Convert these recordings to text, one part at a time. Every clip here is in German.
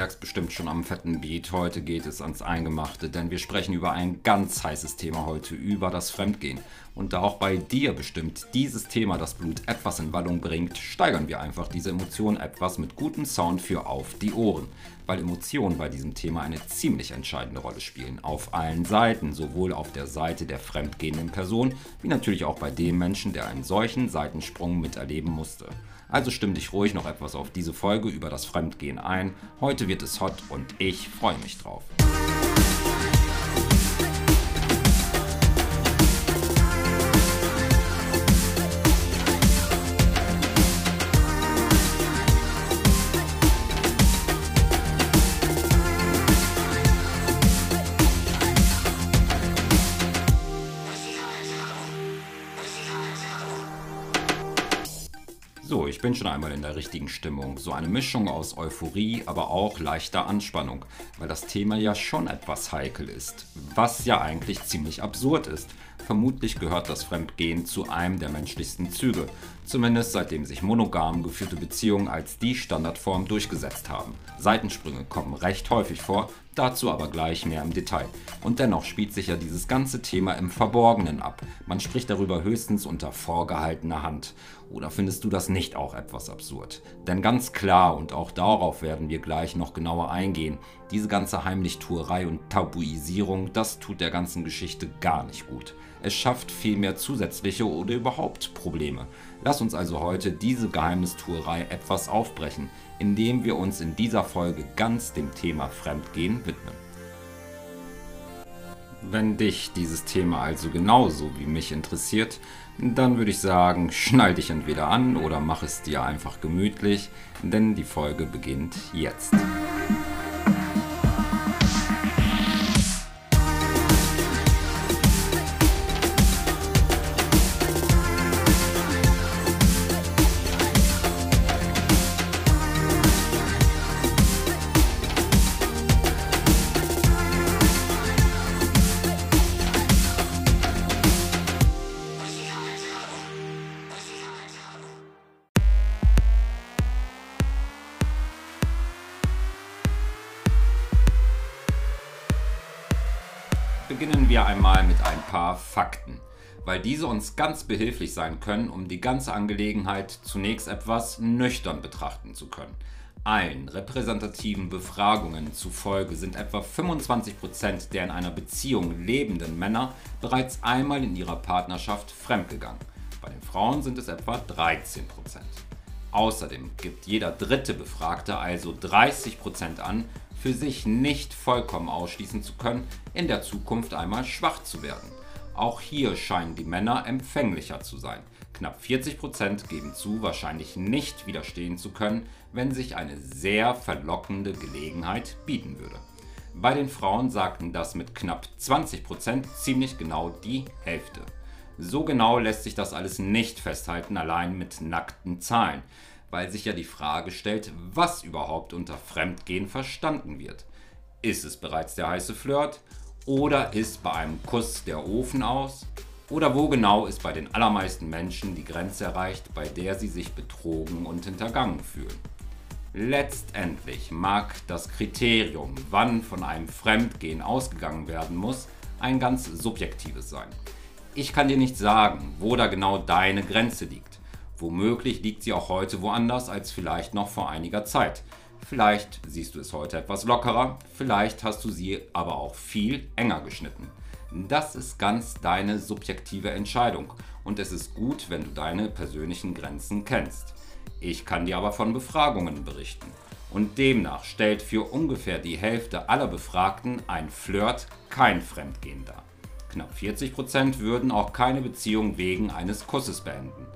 merkst bestimmt schon am fetten Beat, heute geht es ans Eingemachte, denn wir sprechen über ein ganz heißes Thema heute, über das Fremdgehen. Und da auch bei dir bestimmt dieses Thema das Blut etwas in Wallung bringt, steigern wir einfach diese Emotionen etwas mit gutem Sound für auf die Ohren. Weil Emotionen bei diesem Thema eine ziemlich entscheidende Rolle spielen. Auf allen Seiten, sowohl auf der Seite der fremdgehenden Person, wie natürlich auch bei dem Menschen, der einen solchen Seitensprung miterleben musste. Also stimm dich ruhig noch etwas auf diese Folge über das Fremdgehen ein. Heute wird es hot und ich freue mich drauf. Ich bin schon einmal in der richtigen Stimmung. So eine Mischung aus Euphorie, aber auch leichter Anspannung, weil das Thema ja schon etwas heikel ist. Was ja eigentlich ziemlich absurd ist. Vermutlich gehört das Fremdgehen zu einem der menschlichsten Züge, zumindest seitdem sich monogam geführte Beziehungen als die Standardform durchgesetzt haben. Seitensprünge kommen recht häufig vor, dazu aber gleich mehr im Detail. Und dennoch spielt sich ja dieses ganze Thema im Verborgenen ab. Man spricht darüber höchstens unter vorgehaltener Hand. Oder findest du das nicht auch etwas absurd? Denn ganz klar, und auch darauf werden wir gleich noch genauer eingehen, diese ganze Heimlichtuerei und Tabuisierung, das tut der ganzen Geschichte gar nicht gut. Es schafft vielmehr zusätzliche oder überhaupt Probleme. Lass uns also heute diese Geheimnistuerei etwas aufbrechen, indem wir uns in dieser Folge ganz dem Thema Fremdgehen widmen. Wenn dich dieses Thema also genauso wie mich interessiert, dann würde ich sagen, schnall dich entweder an oder mach es dir einfach gemütlich, denn die Folge beginnt jetzt. Diese uns ganz behilflich sein können, um die ganze Angelegenheit zunächst etwas nüchtern betrachten zu können. Allen repräsentativen Befragungen zufolge sind etwa 25% der in einer Beziehung lebenden Männer bereits einmal in ihrer Partnerschaft fremdgegangen. Bei den Frauen sind es etwa 13%. Außerdem gibt jeder dritte Befragte, also 30% an, für sich nicht vollkommen ausschließen zu können, in der Zukunft einmal schwach zu werden. Auch hier scheinen die Männer empfänglicher zu sein. Knapp 40% geben zu, wahrscheinlich nicht widerstehen zu können, wenn sich eine sehr verlockende Gelegenheit bieten würde. Bei den Frauen sagten das mit knapp 20% ziemlich genau die Hälfte. So genau lässt sich das alles nicht festhalten, allein mit nackten Zahlen weil sich ja die Frage stellt, was überhaupt unter Fremdgehen verstanden wird. Ist es bereits der heiße Flirt? Oder ist bei einem Kuss der Ofen aus? Oder wo genau ist bei den allermeisten Menschen die Grenze erreicht, bei der sie sich betrogen und hintergangen fühlen? Letztendlich mag das Kriterium, wann von einem Fremdgehen ausgegangen werden muss, ein ganz subjektives sein. Ich kann dir nicht sagen, wo da genau deine Grenze liegt. Womöglich liegt sie auch heute woanders als vielleicht noch vor einiger Zeit. Vielleicht siehst du es heute etwas lockerer, vielleicht hast du sie aber auch viel enger geschnitten. Das ist ganz deine subjektive Entscheidung und es ist gut, wenn du deine persönlichen Grenzen kennst. Ich kann dir aber von Befragungen berichten. Und demnach stellt für ungefähr die Hälfte aller Befragten ein Flirt kein Fremdgehen dar. Knapp 40% würden auch keine Beziehung wegen eines Kusses beenden.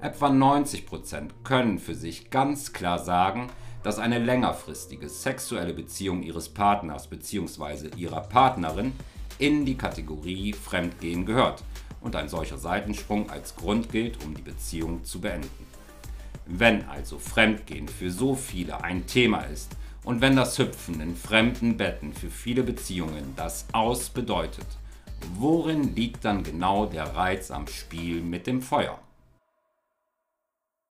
Etwa 90% können für sich ganz klar sagen, dass eine längerfristige sexuelle Beziehung ihres Partners bzw. ihrer Partnerin in die Kategorie Fremdgehen gehört und ein solcher Seitensprung als Grund gilt, um die Beziehung zu beenden. Wenn also Fremdgehen für so viele ein Thema ist und wenn das Hüpfen in fremden Betten für viele Beziehungen das Aus bedeutet, worin liegt dann genau der Reiz am Spiel mit dem Feuer?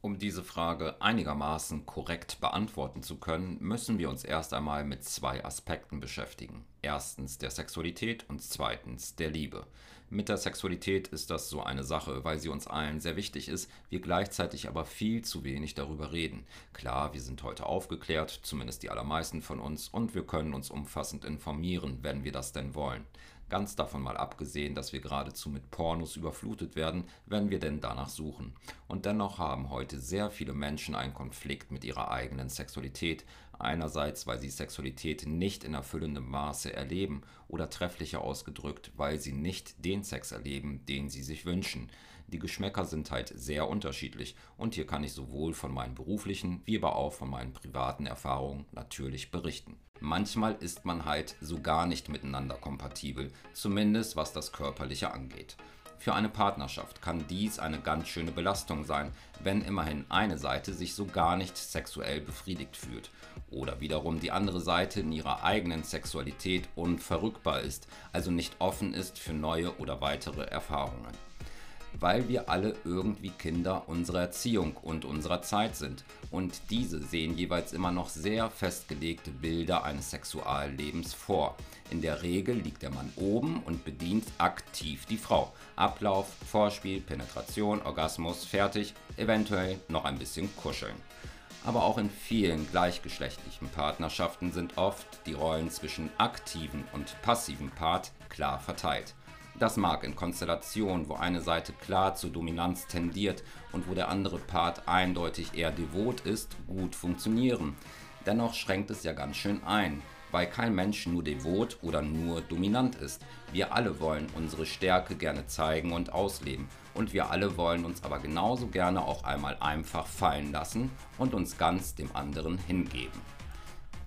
Um diese Frage einigermaßen korrekt beantworten zu können, müssen wir uns erst einmal mit zwei Aspekten beschäftigen. Erstens der Sexualität und zweitens der Liebe. Mit der Sexualität ist das so eine Sache, weil sie uns allen sehr wichtig ist, wir gleichzeitig aber viel zu wenig darüber reden. Klar, wir sind heute aufgeklärt, zumindest die allermeisten von uns, und wir können uns umfassend informieren, wenn wir das denn wollen. Ganz davon mal abgesehen, dass wir geradezu mit Pornos überflutet werden, wenn wir denn danach suchen. Und dennoch haben heute sehr viele Menschen einen Konflikt mit ihrer eigenen Sexualität. Einerseits, weil sie Sexualität nicht in erfüllendem Maße erleben oder trefflicher ausgedrückt, weil sie nicht den Sex erleben, den sie sich wünschen. Die Geschmäcker sind halt sehr unterschiedlich und hier kann ich sowohl von meinen beruflichen wie aber auch von meinen privaten Erfahrungen natürlich berichten. Manchmal ist man halt so gar nicht miteinander kompatibel, zumindest was das Körperliche angeht. Für eine Partnerschaft kann dies eine ganz schöne Belastung sein, wenn immerhin eine Seite sich so gar nicht sexuell befriedigt fühlt oder wiederum die andere Seite in ihrer eigenen Sexualität unverrückbar ist, also nicht offen ist für neue oder weitere Erfahrungen weil wir alle irgendwie Kinder unserer Erziehung und unserer Zeit sind. Und diese sehen jeweils immer noch sehr festgelegte Bilder eines Sexuallebens vor. In der Regel liegt der Mann oben und bedient aktiv die Frau. Ablauf, Vorspiel, Penetration, Orgasmus, fertig, eventuell noch ein bisschen kuscheln. Aber auch in vielen gleichgeschlechtlichen Partnerschaften sind oft die Rollen zwischen aktiven und passiven Part klar verteilt. Das mag in Konstellationen, wo eine Seite klar zur Dominanz tendiert und wo der andere Part eindeutig eher devot ist, gut funktionieren. Dennoch schränkt es ja ganz schön ein, weil kein Mensch nur devot oder nur dominant ist. Wir alle wollen unsere Stärke gerne zeigen und ausleben und wir alle wollen uns aber genauso gerne auch einmal einfach fallen lassen und uns ganz dem anderen hingeben.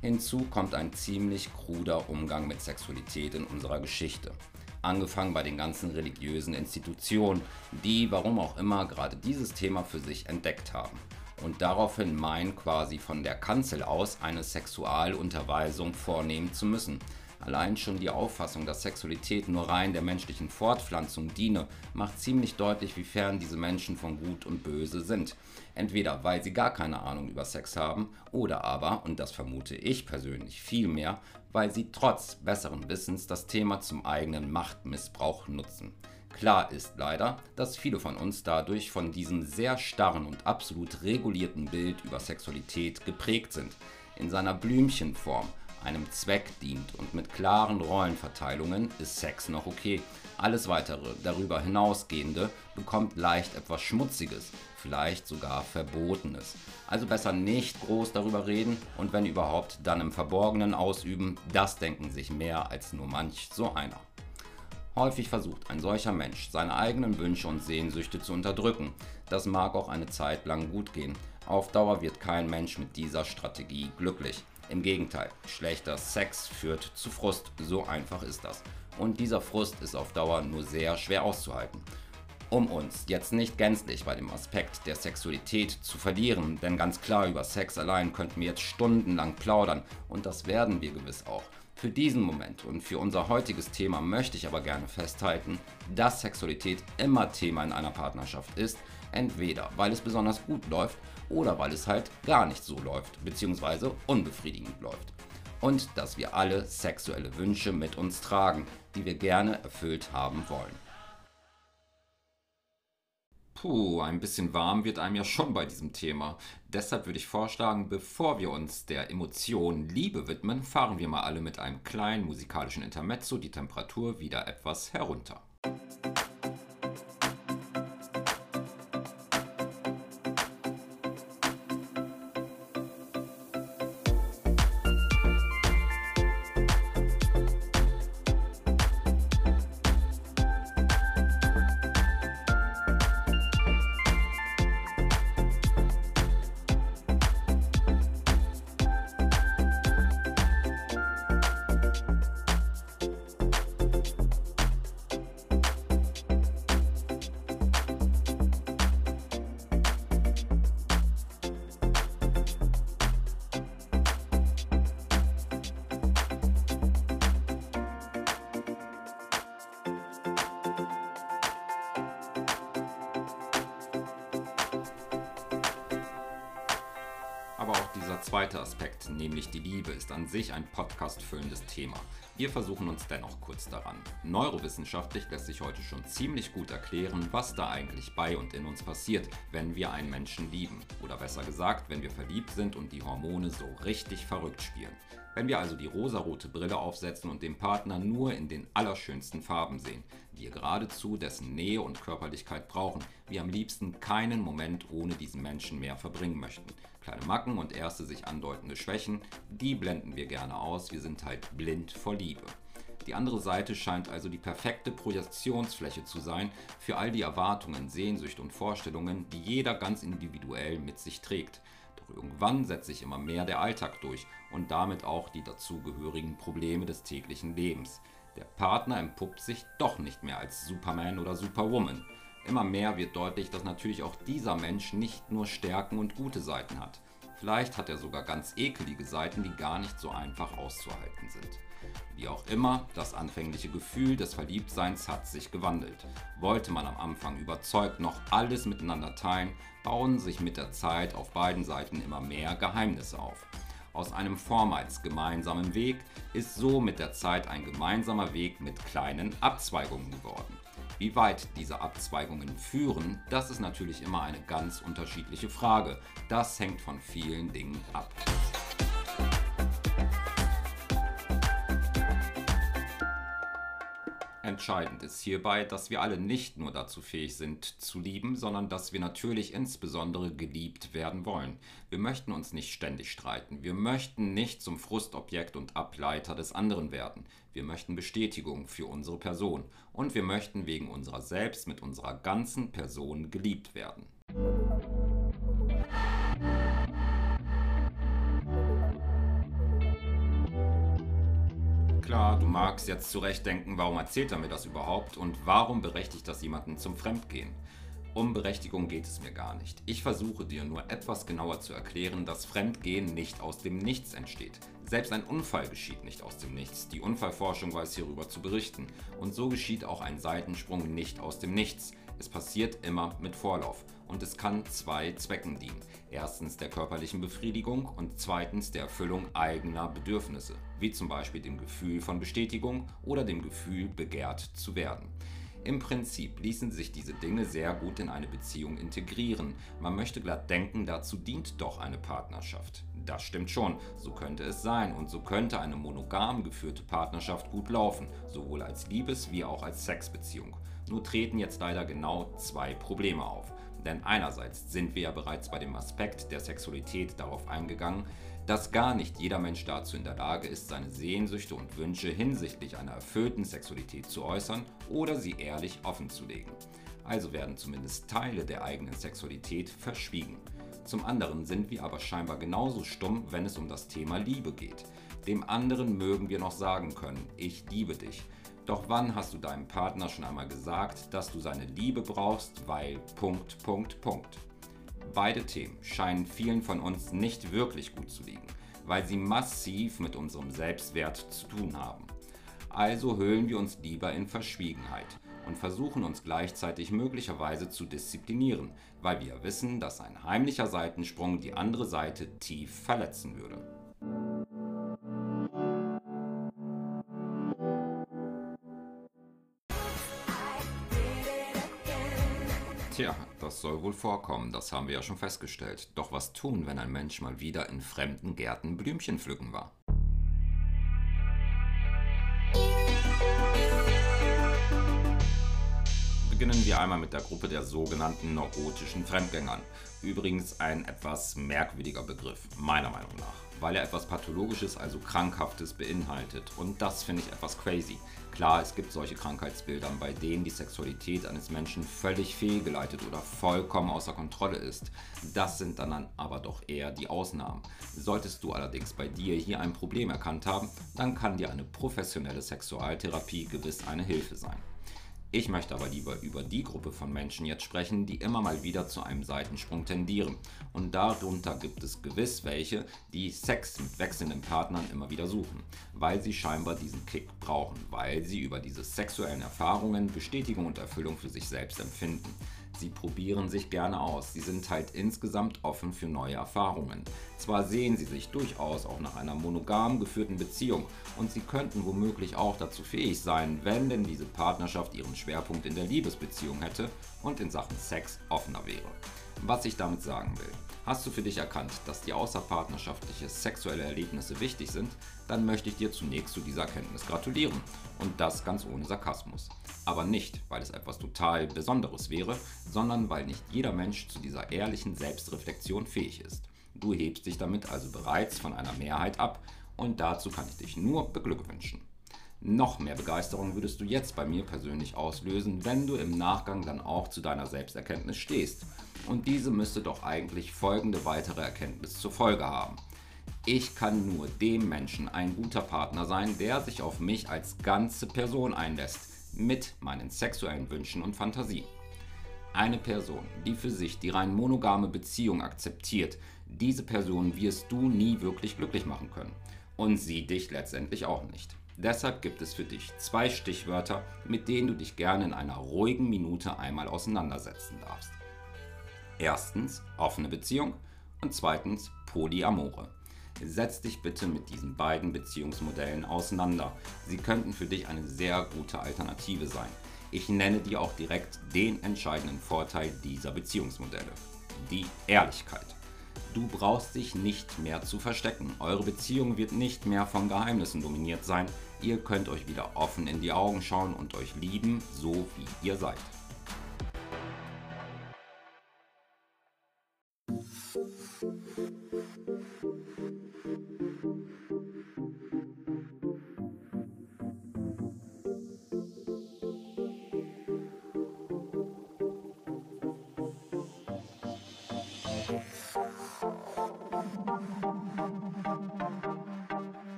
Hinzu kommt ein ziemlich kruder Umgang mit Sexualität in unserer Geschichte angefangen bei den ganzen religiösen Institutionen, die, warum auch immer, gerade dieses Thema für sich entdeckt haben und daraufhin meinen, quasi von der Kanzel aus eine Sexualunterweisung vornehmen zu müssen. Allein schon die Auffassung, dass Sexualität nur rein der menschlichen Fortpflanzung diene, macht ziemlich deutlich, wie fern diese Menschen von Gut und Böse sind. Entweder weil sie gar keine Ahnung über Sex haben oder aber, und das vermute ich persönlich viel mehr, weil sie trotz besseren Wissens das Thema zum eigenen Machtmissbrauch nutzen. Klar ist leider, dass viele von uns dadurch von diesem sehr starren und absolut regulierten Bild über Sexualität geprägt sind. In seiner Blümchenform einem Zweck dient und mit klaren Rollenverteilungen ist Sex noch okay. Alles weitere, darüber hinausgehende, bekommt leicht etwas Schmutziges, vielleicht sogar Verbotenes. Also besser nicht groß darüber reden und wenn überhaupt, dann im Verborgenen ausüben, das denken sich mehr als nur manch so einer. Häufig versucht ein solcher Mensch, seine eigenen Wünsche und Sehnsüchte zu unterdrücken. Das mag auch eine Zeit lang gut gehen. Auf Dauer wird kein Mensch mit dieser Strategie glücklich. Im Gegenteil, schlechter Sex führt zu Frust, so einfach ist das. Und dieser Frust ist auf Dauer nur sehr schwer auszuhalten. Um uns jetzt nicht gänzlich bei dem Aspekt der Sexualität zu verlieren, denn ganz klar über Sex allein könnten wir jetzt stundenlang plaudern und das werden wir gewiss auch. Für diesen Moment und für unser heutiges Thema möchte ich aber gerne festhalten, dass Sexualität immer Thema in einer Partnerschaft ist, entweder weil es besonders gut läuft oder weil es halt gar nicht so läuft, beziehungsweise unbefriedigend läuft. Und dass wir alle sexuelle Wünsche mit uns tragen, die wir gerne erfüllt haben wollen. Puh, ein bisschen warm wird einem ja schon bei diesem Thema. Deshalb würde ich vorschlagen, bevor wir uns der Emotion Liebe widmen, fahren wir mal alle mit einem kleinen musikalischen Intermezzo die Temperatur wieder etwas herunter. Zweite Aspekt, nämlich die Liebe, ist an sich ein Podcast füllendes Thema. Wir versuchen uns dennoch kurz daran. Neurowissenschaftlich lässt sich heute schon ziemlich gut erklären, was da eigentlich bei und in uns passiert, wenn wir einen Menschen lieben. Oder besser gesagt, wenn wir verliebt sind und die Hormone so richtig verrückt spielen. Wenn wir also die rosarote Brille aufsetzen und den Partner nur in den allerschönsten Farben sehen, wir geradezu dessen Nähe und Körperlichkeit brauchen, wir am liebsten keinen Moment ohne diesen Menschen mehr verbringen möchten. Kleine Macken und erste sich andeutende Schwächen, die blenden wir gerne aus, wir sind halt blind vor Liebe. Die andere Seite scheint also die perfekte Projektionsfläche zu sein für all die Erwartungen, Sehnsüchte und Vorstellungen, die jeder ganz individuell mit sich trägt. Doch irgendwann setzt sich immer mehr der Alltag durch und damit auch die dazugehörigen Probleme des täglichen Lebens. Der Partner empuppt sich doch nicht mehr als Superman oder Superwoman. Immer mehr wird deutlich, dass natürlich auch dieser Mensch nicht nur Stärken und gute Seiten hat. Vielleicht hat er sogar ganz ekelige Seiten, die gar nicht so einfach auszuhalten sind. Wie auch immer, das anfängliche Gefühl des Verliebtseins hat sich gewandelt. Wollte man am Anfang überzeugt noch alles miteinander teilen, bauen sich mit der Zeit auf beiden Seiten immer mehr Geheimnisse auf. Aus einem vormals gemeinsamen Weg ist so mit der Zeit ein gemeinsamer Weg mit kleinen Abzweigungen geworden. Wie weit diese Abzweigungen führen, das ist natürlich immer eine ganz unterschiedliche Frage. Das hängt von vielen Dingen ab. Entscheidend ist hierbei, dass wir alle nicht nur dazu fähig sind zu lieben, sondern dass wir natürlich insbesondere geliebt werden wollen. Wir möchten uns nicht ständig streiten. Wir möchten nicht zum Frustobjekt und Ableiter des anderen werden. Wir möchten Bestätigung für unsere Person. Und wir möchten wegen unserer selbst mit unserer ganzen Person geliebt werden. Klar, du magst jetzt zurechtdenken, warum erzählt er mir das überhaupt und warum berechtigt das jemanden zum Fremdgehen? Um Berechtigung geht es mir gar nicht. Ich versuche dir nur etwas genauer zu erklären, dass Fremdgehen nicht aus dem Nichts entsteht. Selbst ein Unfall geschieht nicht aus dem Nichts. Die Unfallforschung weiß hierüber zu berichten. Und so geschieht auch ein Seitensprung nicht aus dem Nichts. Es passiert immer mit Vorlauf und es kann zwei Zwecken dienen. Erstens der körperlichen Befriedigung und zweitens der Erfüllung eigener Bedürfnisse, wie zum Beispiel dem Gefühl von Bestätigung oder dem Gefühl, begehrt zu werden. Im Prinzip ließen sich diese Dinge sehr gut in eine Beziehung integrieren. Man möchte glatt denken, dazu dient doch eine Partnerschaft. Das stimmt schon, so könnte es sein und so könnte eine monogam geführte Partnerschaft gut laufen, sowohl als Liebes- wie auch als Sexbeziehung. Nur treten jetzt leider genau zwei Probleme auf. Denn einerseits sind wir ja bereits bei dem Aspekt der Sexualität darauf eingegangen, dass gar nicht jeder Mensch dazu in der Lage ist, seine Sehnsüchte und Wünsche hinsichtlich einer erfüllten Sexualität zu äußern oder sie ehrlich offenzulegen. Also werden zumindest Teile der eigenen Sexualität verschwiegen. Zum anderen sind wir aber scheinbar genauso stumm, wenn es um das Thema Liebe geht. Dem anderen mögen wir noch sagen können, ich liebe dich. Doch wann hast du deinem Partner schon einmal gesagt, dass du seine Liebe brauchst, weil Punkt, Punkt, Punkt. Beide Themen scheinen vielen von uns nicht wirklich gut zu liegen, weil sie massiv mit unserem Selbstwert zu tun haben. Also hüllen wir uns lieber in Verschwiegenheit und versuchen uns gleichzeitig möglicherweise zu disziplinieren, weil wir wissen, dass ein heimlicher Seitensprung die andere Seite tief verletzen würde. Tja, das soll wohl vorkommen, das haben wir ja schon festgestellt. Doch was tun, wenn ein Mensch mal wieder in fremden Gärten Blümchen pflücken war? Beginnen wir einmal mit der Gruppe der sogenannten neurotischen Fremdgängern. Übrigens ein etwas merkwürdiger Begriff, meiner Meinung nach weil er etwas Pathologisches, also Krankhaftes beinhaltet. Und das finde ich etwas crazy. Klar, es gibt solche Krankheitsbilder, bei denen die Sexualität eines Menschen völlig fehlgeleitet oder vollkommen außer Kontrolle ist. Das sind dann aber doch eher die Ausnahmen. Solltest du allerdings bei dir hier ein Problem erkannt haben, dann kann dir eine professionelle Sexualtherapie gewiss eine Hilfe sein. Ich möchte aber lieber über die Gruppe von Menschen jetzt sprechen, die immer mal wieder zu einem Seitensprung tendieren. Und darunter gibt es gewiss welche, die Sex mit wechselnden Partnern immer wieder suchen. weil sie scheinbar diesen Kick brauchen, weil sie über diese sexuellen Erfahrungen Bestätigung und Erfüllung für sich selbst empfinden. Sie probieren sich gerne aus. Sie sind halt insgesamt offen für neue Erfahrungen. Zwar sehen sie sich durchaus auch nach einer monogam geführten Beziehung und sie könnten womöglich auch dazu fähig sein, wenn denn diese Partnerschaft ihren Schwerpunkt in der Liebesbeziehung hätte und in Sachen Sex offener wäre. Was ich damit sagen will. Hast du für dich erkannt, dass die außerpartnerschaftliche sexuelle Erlebnisse wichtig sind, dann möchte ich dir zunächst zu dieser Erkenntnis gratulieren. Und das ganz ohne Sarkasmus. Aber nicht, weil es etwas total Besonderes wäre, sondern weil nicht jeder Mensch zu dieser ehrlichen Selbstreflexion fähig ist. Du hebst dich damit also bereits von einer Mehrheit ab und dazu kann ich dich nur beglückwünschen. Noch mehr Begeisterung würdest du jetzt bei mir persönlich auslösen, wenn du im Nachgang dann auch zu deiner Selbsterkenntnis stehst. Und diese müsste doch eigentlich folgende weitere Erkenntnis zur Folge haben. Ich kann nur dem Menschen ein guter Partner sein, der sich auf mich als ganze Person einlässt, mit meinen sexuellen Wünschen und Fantasien. Eine Person, die für sich die rein monogame Beziehung akzeptiert, diese Person wirst du nie wirklich glücklich machen können. Und sie dich letztendlich auch nicht. Deshalb gibt es für dich zwei Stichwörter, mit denen du dich gerne in einer ruhigen Minute einmal auseinandersetzen darfst. Erstens offene Beziehung und zweitens Polyamore. Setz dich bitte mit diesen beiden Beziehungsmodellen auseinander. Sie könnten für dich eine sehr gute Alternative sein. Ich nenne dir auch direkt den entscheidenden Vorteil dieser Beziehungsmodelle. Die Ehrlichkeit. Du brauchst dich nicht mehr zu verstecken. Eure Beziehung wird nicht mehr von Geheimnissen dominiert sein. Ihr könnt euch wieder offen in die Augen schauen und euch lieben, so wie ihr seid.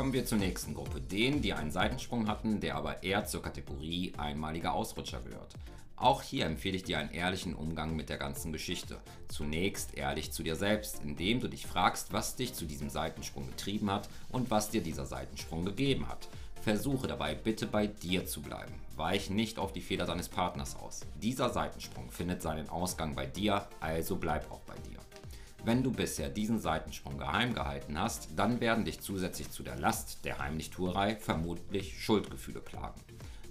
Kommen wir zur nächsten Gruppe, denen, die einen Seitensprung hatten, der aber eher zur Kategorie einmaliger Ausrutscher gehört. Auch hier empfehle ich dir einen ehrlichen Umgang mit der ganzen Geschichte. Zunächst ehrlich zu dir selbst, indem du dich fragst, was dich zu diesem Seitensprung getrieben hat und was dir dieser Seitensprung gegeben hat. Versuche dabei bitte bei dir zu bleiben. Weich nicht auf die Fehler deines Partners aus. Dieser Seitensprung findet seinen Ausgang bei dir, also bleib auch bei dir. Wenn du bisher diesen Seitensprung geheim gehalten hast, dann werden dich zusätzlich zu der Last der Heimlichtuerei vermutlich Schuldgefühle plagen.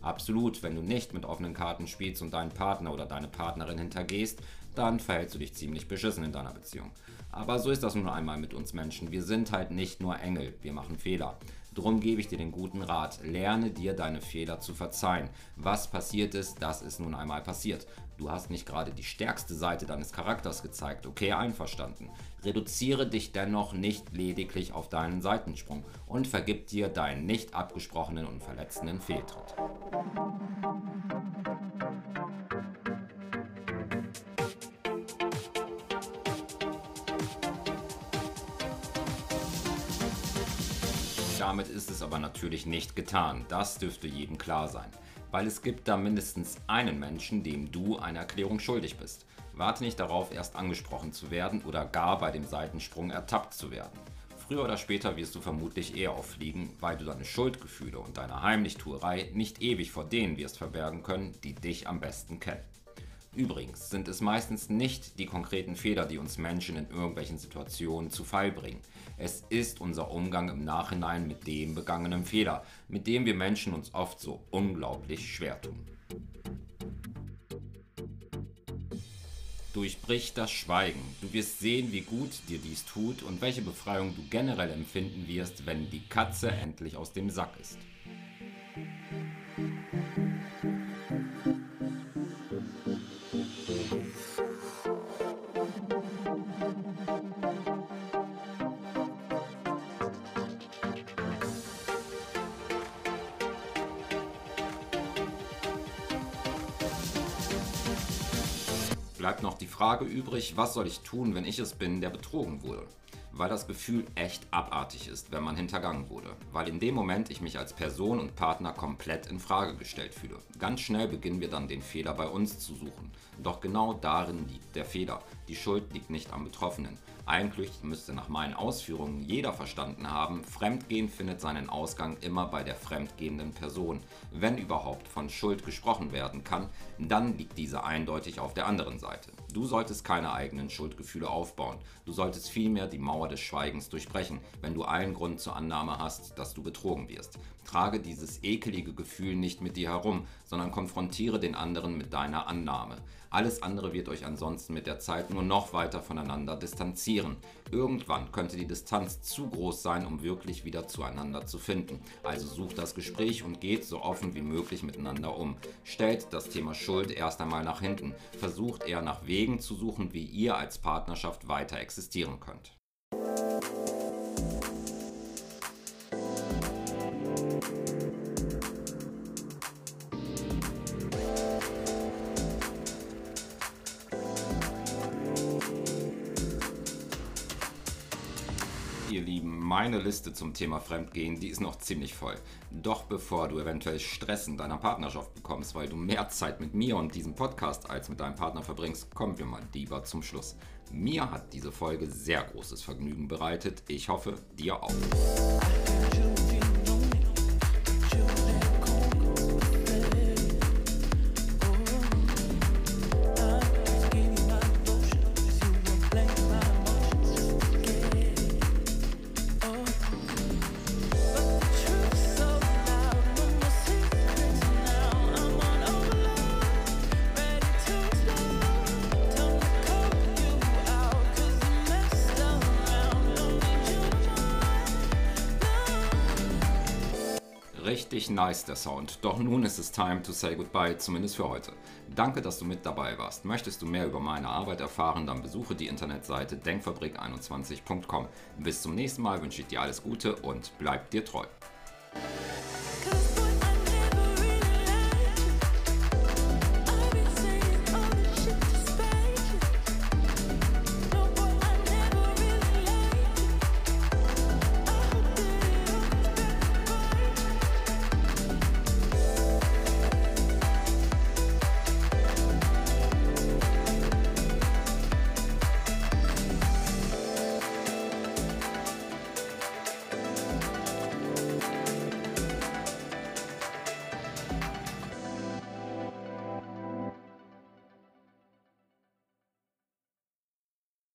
Absolut, wenn du nicht mit offenen Karten spielst und deinen Partner oder deine Partnerin hintergehst, dann verhältst du dich ziemlich beschissen in deiner Beziehung. Aber so ist das nun einmal mit uns Menschen. Wir sind halt nicht nur Engel, wir machen Fehler. Drum gebe ich dir den guten Rat, lerne dir deine Fehler zu verzeihen. Was passiert ist, das ist nun einmal passiert. Du hast nicht gerade die stärkste Seite deines Charakters gezeigt, okay, einverstanden. Reduziere dich dennoch nicht lediglich auf deinen Seitensprung und vergib dir deinen nicht abgesprochenen und verletzenden Fehltritt. Damit ist es aber natürlich nicht getan. Das dürfte jedem klar sein. Weil es gibt da mindestens einen Menschen, dem du eine Erklärung schuldig bist. Warte nicht darauf, erst angesprochen zu werden oder gar bei dem Seitensprung ertappt zu werden. Früher oder später wirst du vermutlich eher auffliegen, weil du deine Schuldgefühle und deine Heimlichtuerei nicht ewig vor denen wirst verbergen können, die dich am besten kennen. Übrigens sind es meistens nicht die konkreten Fehler, die uns Menschen in irgendwelchen Situationen zu Fall bringen. Es ist unser Umgang im Nachhinein mit dem begangenen Fehler, mit dem wir Menschen uns oft so unglaublich schwer tun. Durchbrich das Schweigen. Du wirst sehen, wie gut dir dies tut und welche Befreiung du generell empfinden wirst, wenn die Katze endlich aus dem Sack ist. Übrig, was soll ich tun, wenn ich es bin, der betrogen wurde? weil das Gefühl echt abartig ist, wenn man hintergangen wurde. Weil in dem Moment ich mich als Person und Partner komplett in Frage gestellt fühle. Ganz schnell beginnen wir dann den Fehler bei uns zu suchen. Doch genau darin liegt der Fehler. Die Schuld liegt nicht am Betroffenen. Eigentlich müsste nach meinen Ausführungen jeder verstanden haben, Fremdgehen findet seinen Ausgang immer bei der fremdgehenden Person. Wenn überhaupt von Schuld gesprochen werden kann, dann liegt diese eindeutig auf der anderen Seite. Du solltest keine eigenen Schuldgefühle aufbauen. Du solltest vielmehr die Mauer des Schweigens durchbrechen, wenn du allen Grund zur Annahme hast, dass du betrogen wirst. Trage dieses ekelige Gefühl nicht mit dir herum, sondern konfrontiere den anderen mit deiner Annahme. Alles andere wird euch ansonsten mit der Zeit nur noch weiter voneinander distanzieren. Irgendwann könnte die Distanz zu groß sein, um wirklich wieder zueinander zu finden. Also sucht das Gespräch und geht so offen wie möglich miteinander um. Stellt das Thema Schuld erst einmal nach hinten. Versucht eher nach Wegen zu suchen, wie ihr als Partnerschaft weiter existieren könnt. Meine Liste zum Thema Fremdgehen, die ist noch ziemlich voll. Doch bevor du eventuell Stress in deiner Partnerschaft bekommst, weil du mehr Zeit mit mir und diesem Podcast als mit deinem Partner verbringst, kommen wir mal lieber zum Schluss. Mir hat diese Folge sehr großes Vergnügen bereitet. Ich hoffe, dir auch. Richtig nice der Sound. Doch nun ist es time to say goodbye, zumindest für heute. Danke, dass du mit dabei warst. Möchtest du mehr über meine Arbeit erfahren, dann besuche die Internetseite denkfabrik21.com. Bis zum nächsten Mal wünsche ich dir alles Gute und bleib dir treu.